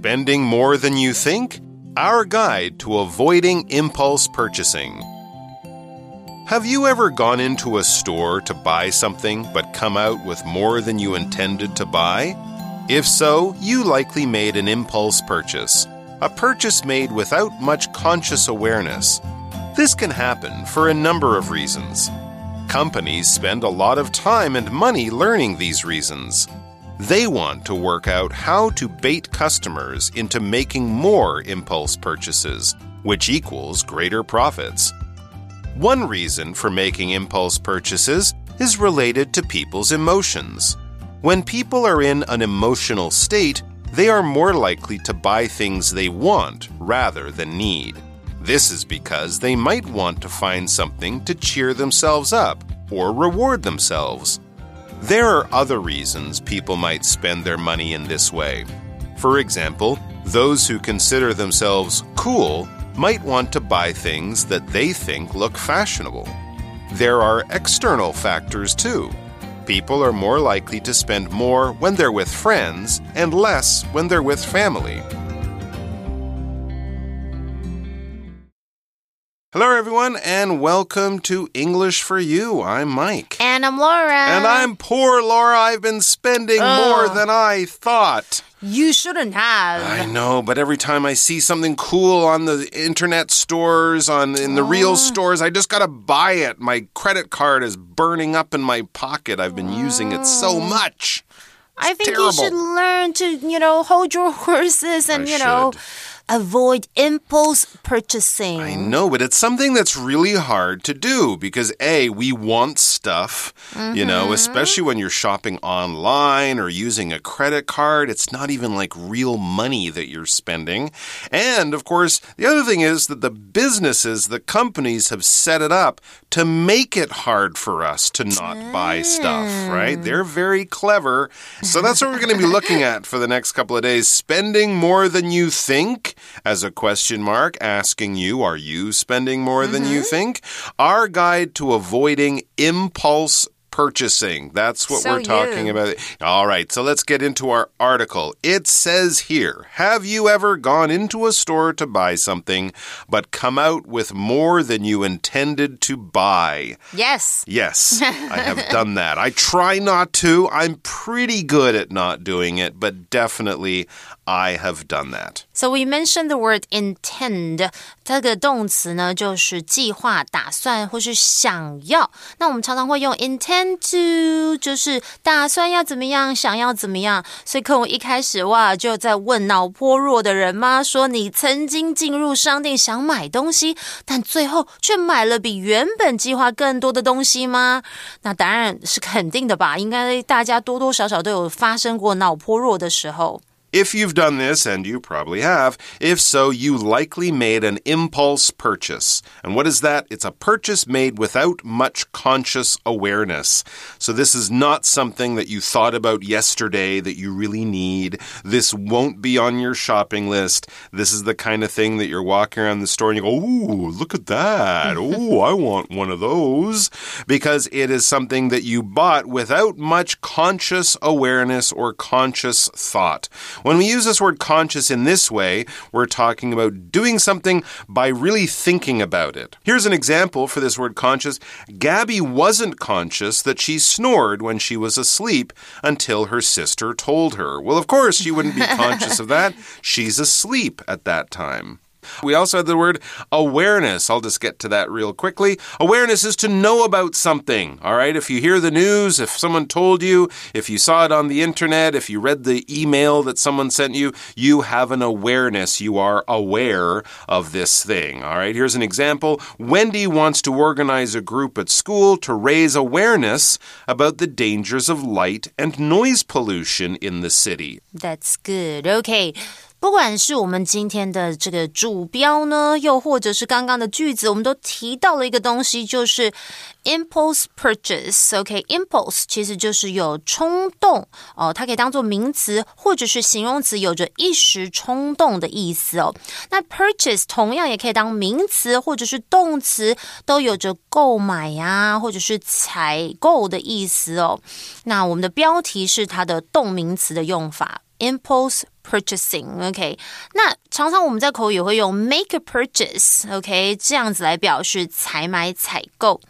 Spending more than you think? Our guide to avoiding impulse purchasing. Have you ever gone into a store to buy something but come out with more than you intended to buy? If so, you likely made an impulse purchase, a purchase made without much conscious awareness. This can happen for a number of reasons. Companies spend a lot of time and money learning these reasons. They want to work out how to bait customers into making more impulse purchases, which equals greater profits. One reason for making impulse purchases is related to people's emotions. When people are in an emotional state, they are more likely to buy things they want rather than need. This is because they might want to find something to cheer themselves up or reward themselves. There are other reasons people might spend their money in this way. For example, those who consider themselves cool might want to buy things that they think look fashionable. There are external factors too. People are more likely to spend more when they're with friends and less when they're with family. Hello, everyone, and welcome to English for You. I'm Mike. And I'm Laura. And I'm poor Laura. I've been spending more than I thought. You shouldn't have. I know, but every time I see something cool on the internet stores, on in the real stores, I just gotta buy it. My credit card is burning up in my pocket. I've been using it so much. I think terrible. you should learn to, you know, hold your horses and, I you know, should. Avoid impulse purchasing. I know, but it's something that's really hard to do because A, we want stuff, you know, mm-hmm. especially when you're shopping online or using a credit card. It's not even like real money that you're spending. And of course, the other thing is that the businesses, the companies have set it up to make it hard for us to not buy stuff, right? Mm. They're very clever. So that's what we're going to be looking at for the next couple of days. Spending more than you think as a question mark, asking you, are you spending more than you mm-hmm. think? Our guide to avoiding impulse purchasing. That's what So we're talking you. about. All right, so let's get into our article. It says here Have you ever gone into a store to buy something, but come out with more than you intended to buy? Yes. Yes, I have done that. I try not to. I'm pretty good at not doing it, but definitely I have done that. So we mentioned the word intend，这个动词呢就是计划、打算或是想要。那我们常常会用 intend to，就是打算要怎么样，想要怎么样。所以课文一开始哇就在问脑波弱的人吗？说你曾经进入商店想买东西，但最后却买了比原本计划更多的东西吗？那答案是肯定的吧？应该大家多多少少都有发生过脑波弱的时候。 If you've done this, and you probably have, if so, you likely made an impulse purchase. And what is that? It's a purchase made without much conscious awareness. So, this is not something that you thought about yesterday that you really need. This won't be on your shopping list. This is the kind of thing that you're walking around the store and you go, Ooh, look at that. Ooh, I want one of those. Because it is something that you bought without much conscious awareness or conscious thought. When we use this word conscious in this way, we're talking about doing something by really thinking about it. Here's an example for this word conscious. Gabby wasn't conscious that she snored when she was asleep until her sister told her. Well, of course, she wouldn't be conscious of that. She's asleep at that time. We also had the word awareness. I'll just get to that real quickly. Awareness is to know about something. All right. If you hear the news, if someone told you, if you saw it on the internet, if you read the email that someone sent you, you have an awareness. You are aware of this thing. All right. Here's an example Wendy wants to organize a group at school to raise awareness about the dangers of light and noise pollution in the city. That's good. OK. 不管是我们今天的这个主标呢，又或者是刚刚的句子，我们都提到了一个东西，就是 impulse purchase。OK，impulse、其实就是有冲动哦，它可以当做名词或者是形容词，有着一时冲动的意思哦。那 purchase 同样也可以当名词或者是动词，都有着购买呀、或者是采购的意思哦。那我们的标题是它的动名词的用法。impulse purchasing，OK？、那常常我们在口语会用 make a purchase，OK？、这样子来表示采买采购。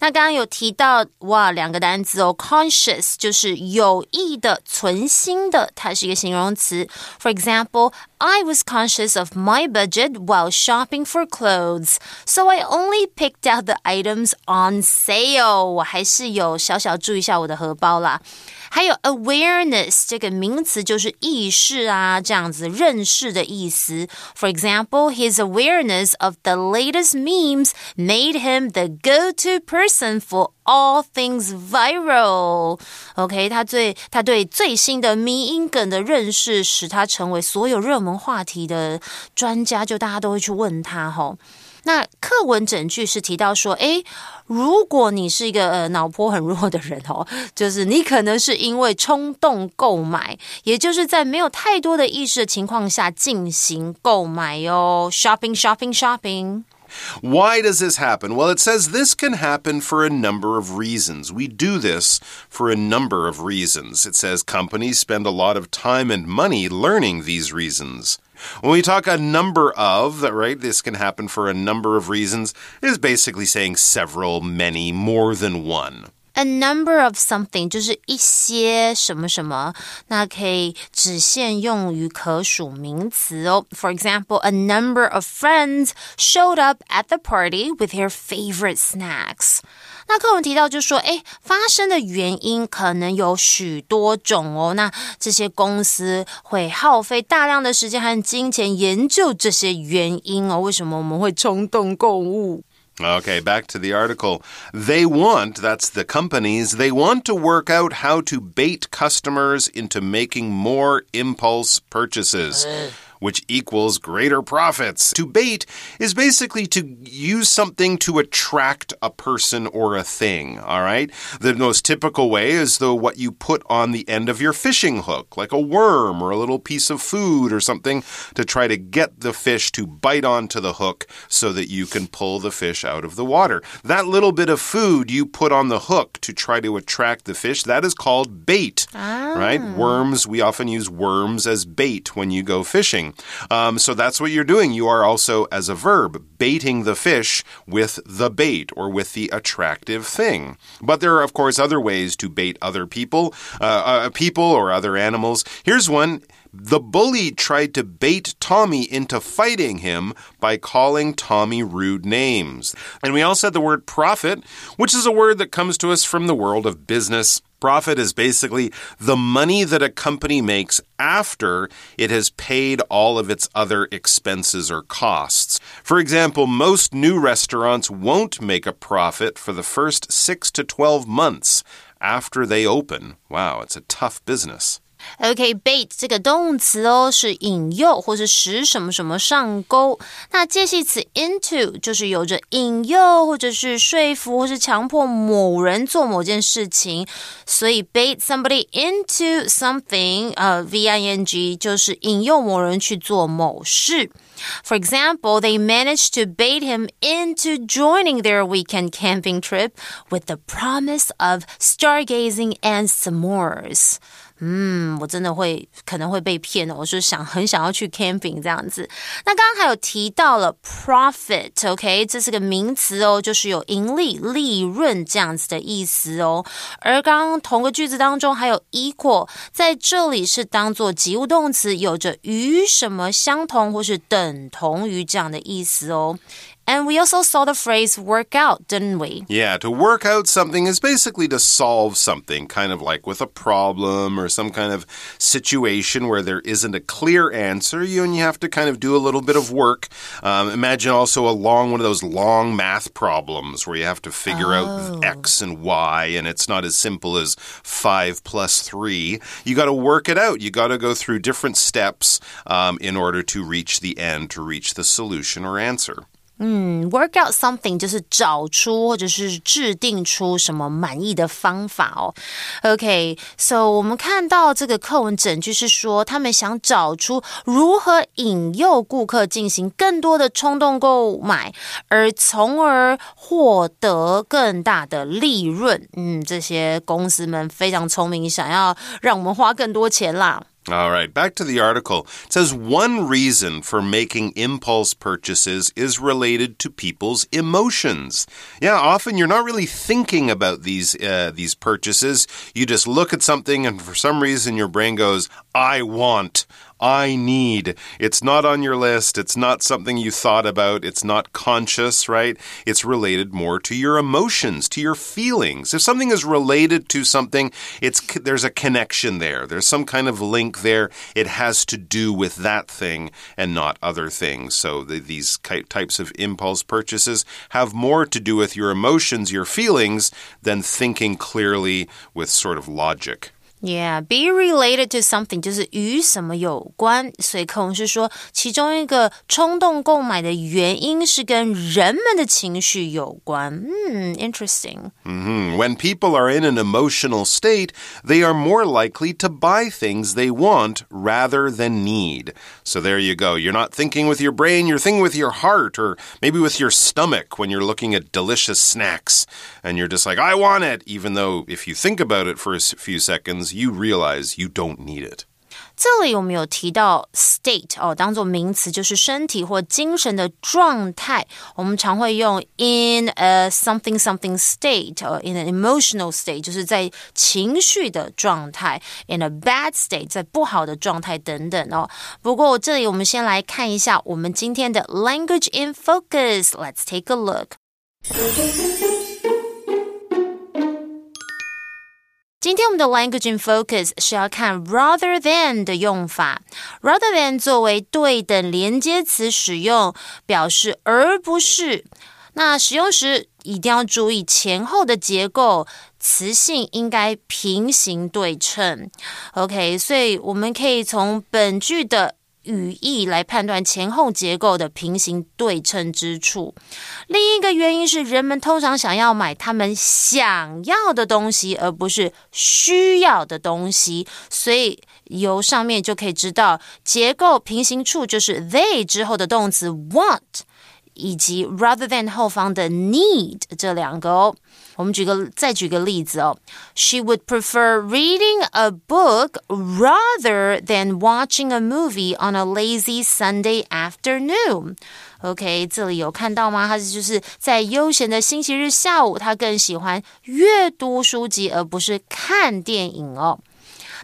那刚刚有提到哇，两个单词哦，conscious 就是有意的、存心的，它是一个形容词。For example, I was conscious of my budget while shopping for clothes, so I only picked out the items on sale. 我还是有小小注意一下我的荷包啦。还有 awareness 这个名词就是意识啊，这样子认识的意思。For example, his awareness of the latest memes made him the go-to person for all things viral. OK，他最他对最新的迷音梗的认识，使他成为所有热门话题的专家，就大家都会去问他吼。那课文整句是提到说，诶，如果你是一个呃脑波很弱的人哦，就是你可能是因为冲动购买，也就是在没有太多的意识的情况下进行购买哟，shopping shopping shopping。Why does this happen? Well, it says this can happen for a number of reasons. We do this for a number of reasons. It says companies spend a lot of time and money learning these reasons. When we talk a number of, right, this can happen for a number of reasons, is basically saying several, many, more than one. A number of something 就是一些什么什么，那可以只限用于可数名词哦。For example, a number of friends showed up at the party with their favorite snacks. 那课文提到，就说，哎，发生的原因可能有许多种哦。那这些公司会耗费大量的时间和金钱研究这些原因哦。为什么我们会冲动购物？Okay, back to the article. They want, that's the companies, they want to work out how to bait customers into making more impulse purchases. Which equals greater profits. To bait is basically to use something to attract a person or a thing, all right? The most typical way is the what you put on the end of your fishing hook, like a worm or a little piece of food or something to try to get the fish to bite onto the hook so that you can pull the fish out of the water. That little bit of food you put on the hook to try to attract the fish, that is called bait, ah. right? Worms, we often use worms as bait when you go fishing. Um, so that's what you're doing. You are also, as a verb, baiting the fish with the bait or with the attractive thing. But there are, of course, other ways to bait other people, uh, uh, people or other animals. Here's one. The bully tried to bait Tommy into fighting him by calling Tommy rude names. And we also had the word profit, which is a word that comes to us from the world of business. Profit is basically the money that a company makes after it has paid all of its other expenses or costs. For example, most new restaurants won't make a profit for the first 6 to 12 months after they open. Wow, it's a tough business. OK，bait 这个动词哦，是引诱或是使什么什么上钩。那介系词 into 就是有着引诱或者是说服或是强迫某人做某件事情，所以 bait somebody into something，呃，v i n g 就是引诱某人去做某事。For example, they managed to bait him into joining their weekend camping trip with the promise of stargazing and s'mores. 嗯，我真的会可能会被骗的。我是想很想要去 camping 这样子。那刚刚还有提到了 profit，OK，这是个名词哦，就是有盈利、利润这样子的意思哦。而刚刚同个句子当中还有 equal，在这里是当做及物动词，有着与什么相同或是等同于这样的意思哦。And we also saw the phrase work out, didn't we? Yeah, to work out something is basically to solve something, kind of like with a problem or some kind of situation where there isn't a clear answer. You and you have to kind of do a little bit of work. Um, imagine also a long one of those long math problems where you have to figure oh. out x and y, and it's not as simple as five plus three. You got to work it out. You got to go through different steps um, in order to reach the end, to reach the solution or answer. 嗯，work out something 就是找出或者是制定出什么满意的方法哦。OK，so 我们看到这个课文整句是说，他们想找出如何引诱顾客进行更多的冲动购买，而从而获得更大的利润。嗯，这些公司们非常聪明，想要让我们花更多钱啦。All right, back to the article. It says one reason for making impulse purchases is related to people's emotions. Yeah, often you're not really thinking about these uh, these purchases. You just look at something, and for some reason, your brain goes, "I want." I need. It's not on your list. It's not something you thought about. It's not conscious, right? It's related more to your emotions, to your feelings. If something is related to something, it's there's a connection there. There's some kind of link there. It has to do with that thing and not other things. So the, these types of impulse purchases have more to do with your emotions, your feelings, than thinking clearly with sort of logic. Yeah, be related to something 就是与什么有关，所以课文是说，其中一个冲动购买的原因是跟人们的情绪有关。嗯，interesting. Mm -hmm. When people are in an emotional state, they are more likely to buy things they want rather than need. So there you go. You're not thinking with your brain, you're thinking with your heart or maybe with your stomach when you're looking at delicious snacks and you're just like, I want it, even though if you think about it for a few seconds, you realize you don't need it. 这里我们有提到 state 哦，当做名词就是身体或精神的状态。我们常会用 in a something something state 哦，in an emotional state 就是在情绪的状态，in a bad state 在不好的状态等等哦。不过这里我们先来看一下我们今天的 language in focus。Let's take a look. 今天我们的 language in focus 是要看 rather than 的用法。rather than 作为对等连接词使用，表示而不是。那使用时一定要注意前后的结构，词性应该平行对称。OK，所以我们可以从本句的。语义来判断前后结构的平行对称之处。另一个原因是，人们通常想要买他们想要的东西，而不是需要的东西。所以由上面就可以知道，结构平行处就是 they 之后的动词 want，以及 rather than 后方的 need 这两个哦。我们举个再举个例子哦，She would prefer reading a book rather than watching a movie on a lazy Sunday afternoon。OK，这里有看到吗？他就是在悠闲的星期日下午，他更喜欢阅读书籍而不是看电影哦。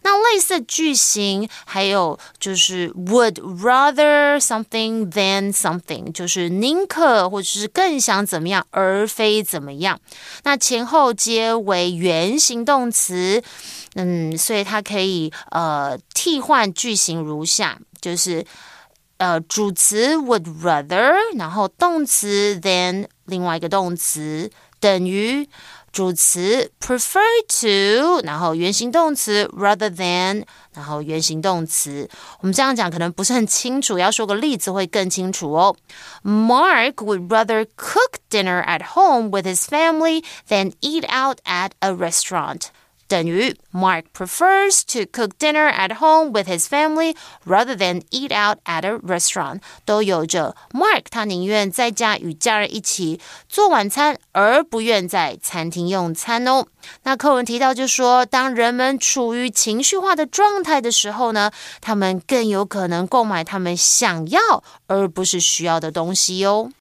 那类似句型还有就是 would rather something than something，就是宁可或者是更想怎么样，而非怎么样。那前后皆为原形动词，嗯，所以它可以呃替换句型如下，就是呃主词 would rather，然后动词 than 另外一个动词等于。主词 prefer to，然后原形动词 rather than，然后原形动词。我们这样讲可能不是很清楚，要说个例子会更清楚哦。Mark would rather cook dinner at home with his family than eat out at a restaurant. 等于 Mark prefers to cook dinner at home with his family rather than eat out at a restaurant。都有着 Mark 他宁愿在家与家人一起做晚餐，而不愿在餐厅用餐哦。那课文提到就说，当人们处于情绪化的状态的时候呢，他们更有可能购买他们想要而不是需要的东西哟。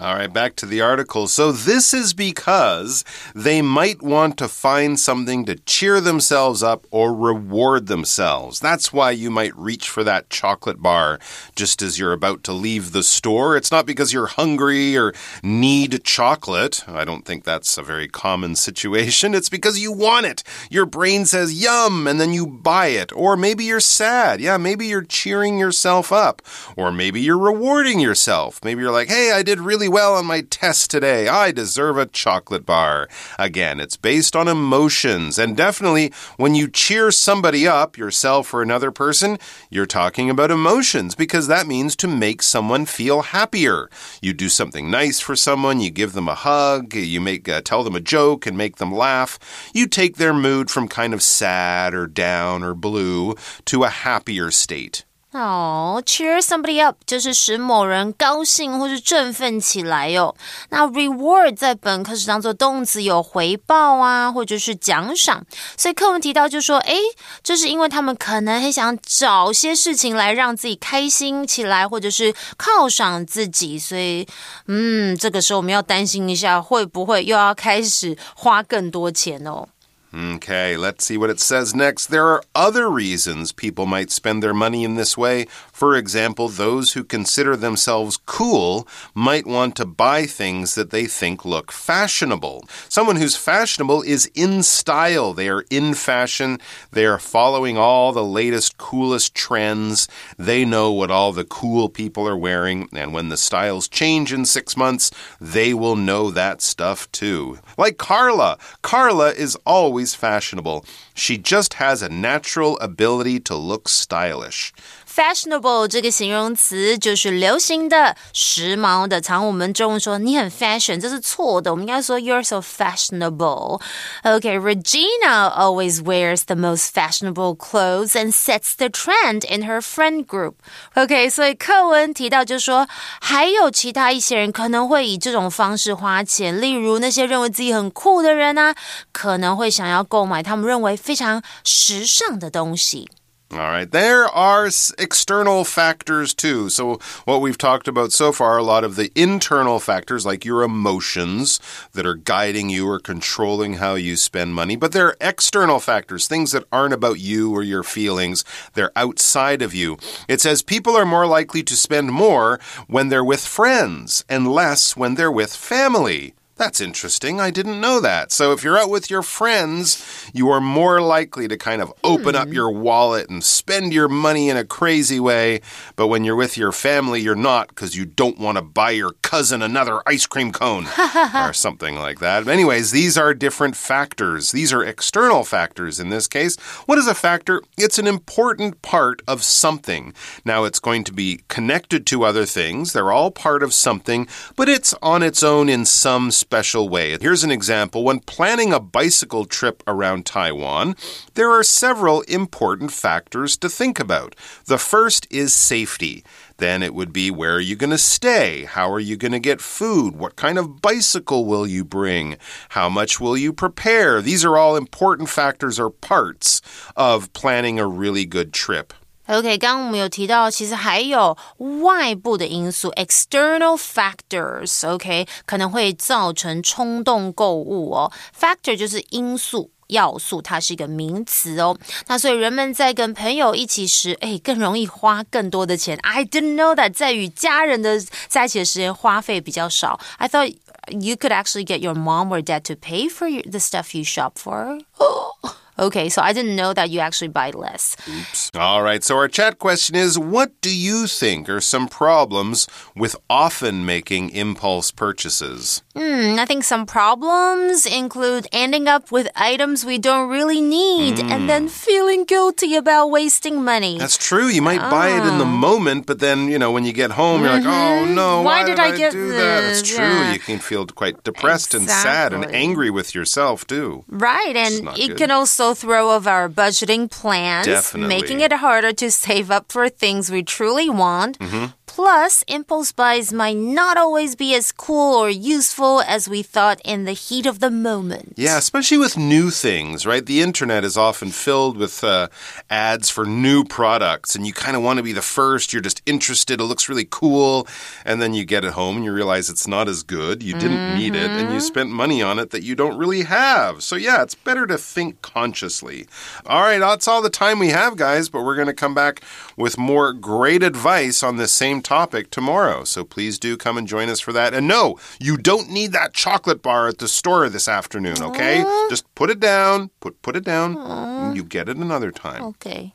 All right, back to the article. So, this is because they might want to find something to cheer themselves up or reward themselves. That's why you might reach for that chocolate bar just as you're about to leave the store. It's not because you're hungry or need chocolate. I don't think that's a very common situation. It's because you want it. Your brain says yum, and then you buy it. Or maybe you're sad. Yeah, maybe you're cheering yourself up. Or maybe you're rewarding yourself. Maybe you're like, hey, I did really well on my test today. I deserve a chocolate bar. Again, it's based on emotions. And definitely, when you cheer somebody up, yourself or another person, you're talking about emotions because that means to make someone feel happier. You do something nice for someone, you give them a hug, you make uh, tell them a joke and make them laugh. You take their mood from kind of sad or down or blue to a happier state. 哦、c h e e r somebody up 就是使某人高兴或是振奋起来哟。那 reward 在本课是当做动词，有回报啊，或者是奖赏。所以课文提到就说，诶，这是因为他们可能很想找些事情来让自己开心起来，或者是犒赏自己。所以，嗯，这个时候我们要担心一下，会不会又要开始花更多钱哦？Okay, let's see what it says next. There are other reasons people might spend their money in this way. For example, those who consider themselves cool might want to buy things that they think look fashionable. Someone who's fashionable is in style. They are in fashion. They are following all the latest, coolest trends. They know what all the cool people are wearing. And when the styles change in six months, they will know that stuff too. Like Carla. Carla is always fashionable. She just has a natural ability to look stylish. Fashionable 这个形容词就是流行的、时髦的。常我们中文说你很 fashion，这是错的。我们应该说 You're so fashionable。OK，Regina always wears the most fashionable clothes and sets the trend in her friend group。OK，所以课文提到就说，还有其他一些人可能会以这种方式花钱，例如那些认为自己很酷的人啊，可能会想要购买他们认为非常时尚的东西。All right. There are external factors too. So, what we've talked about so far, a lot of the internal factors like your emotions that are guiding you or controlling how you spend money. But there are external factors, things that aren't about you or your feelings, they're outside of you. It says people are more likely to spend more when they're with friends and less when they're with family. That's interesting. I didn't know that. So if you're out with your friends, you are more likely to kind of open up hmm. your wallet and spend your money in a crazy way. But when you're with your family, you're not because you don't want to buy your cousin another ice cream cone or something like that. But anyways, these are different factors. These are external factors in this case. What is a factor? It's an important part of something. Now, it's going to be connected to other things. They're all part of something, but it's on its own in some special way. Here's an example. When planning a bicycle trip around Taiwan, there are several important factors to think about. The first is safety. Then it would be where are you going to stay? How are you going to get food? What kind of bicycle will you bring? How much will you prepare? These are all important factors or parts of planning a really good trip. OK，刚刚我们有提到，其实还有外部的因素 （external factors），OK，可能会造成冲动购物哦。Factor 就是因素。要素，它是一个名词哦。那所以人们在跟朋友一起时，哎，更容易花更多的钱。I didn't know that 在与家人的在一起的时间花费比较少。I thought you could actually get your mom or dad to pay for the stuff you shop for. Okay, so I didn't know that you actually buy less. Oops. All right, so our chat question is What do you think are some problems with often making impulse purchases? Hmm, I think some problems include ending up with items we don't really need mm. and then feeling guilty about wasting money. That's true. You might oh. buy it in the ah. moment, but then, you know, when you get home, you're mm -hmm. like, oh mm-hmm. no, why, why did, did, I, get do this? that? It's true. Yeah. You can feel quite depressed exactly. and sad and angry with yourself, too. Right, and it good. can also throw of our budgeting plans, Definitely. making it harder to save up for things we truly want. Mm -hmm. Plus, impulse buys might not always be as cool or useful as we thought in the heat of the moment. Yeah, especially with new things, right? The internet is often filled with uh, ads for new products, and you kind of want to be the first. You're just interested. It looks really cool. And then you get it home and you realize it's not as good. You didn't mm -hmm. need it, and you mm-hmm. spent money on it that you don't really have. So, yeah, it's better to think consciously. All right, that's all the time we have, guys, but we're going to come back with more great advice on this same topic tomorrow. So please do come and join us for that. And no, you don't need that chocolate bar at the store this afternoon, okay? Aww. Just put it down, put put it down. You get it another time. Okay.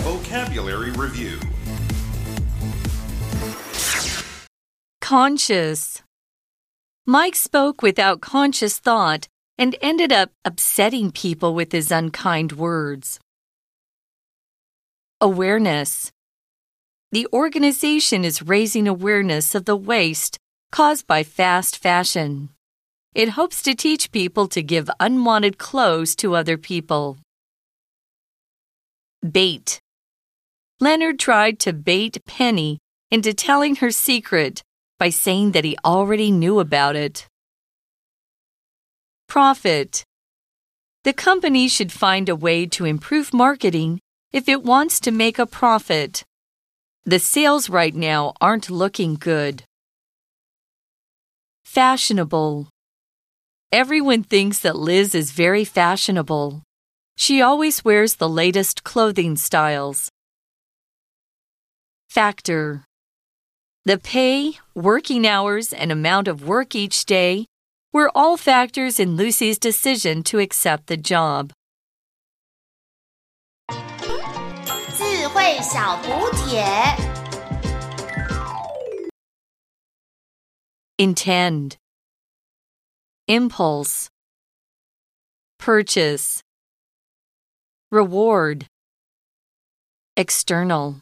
Vocabulary review. Conscious. Mike spoke without conscious thought and ended up upsetting people with his unkind words. Awareness. The organization is raising awareness of the waste caused by fast fashion. It hopes to teach people to give unwanted clothes to other people. Bait. Leonard tried to bait Penny into telling her secret by saying that he already knew about it. Profit. The company should find a way to improve marketing if it wants to make a profit. The sales right now aren't looking good. Fashionable. Everyone thinks that Liz is very fashionable. She always wears the latest clothing styles. Factor. The pay, working hours, and amount of work each day were all factors in Lucy's decision to accept the job. 智慧小补帖 Intend. Impulse. Purchase. Reward. External.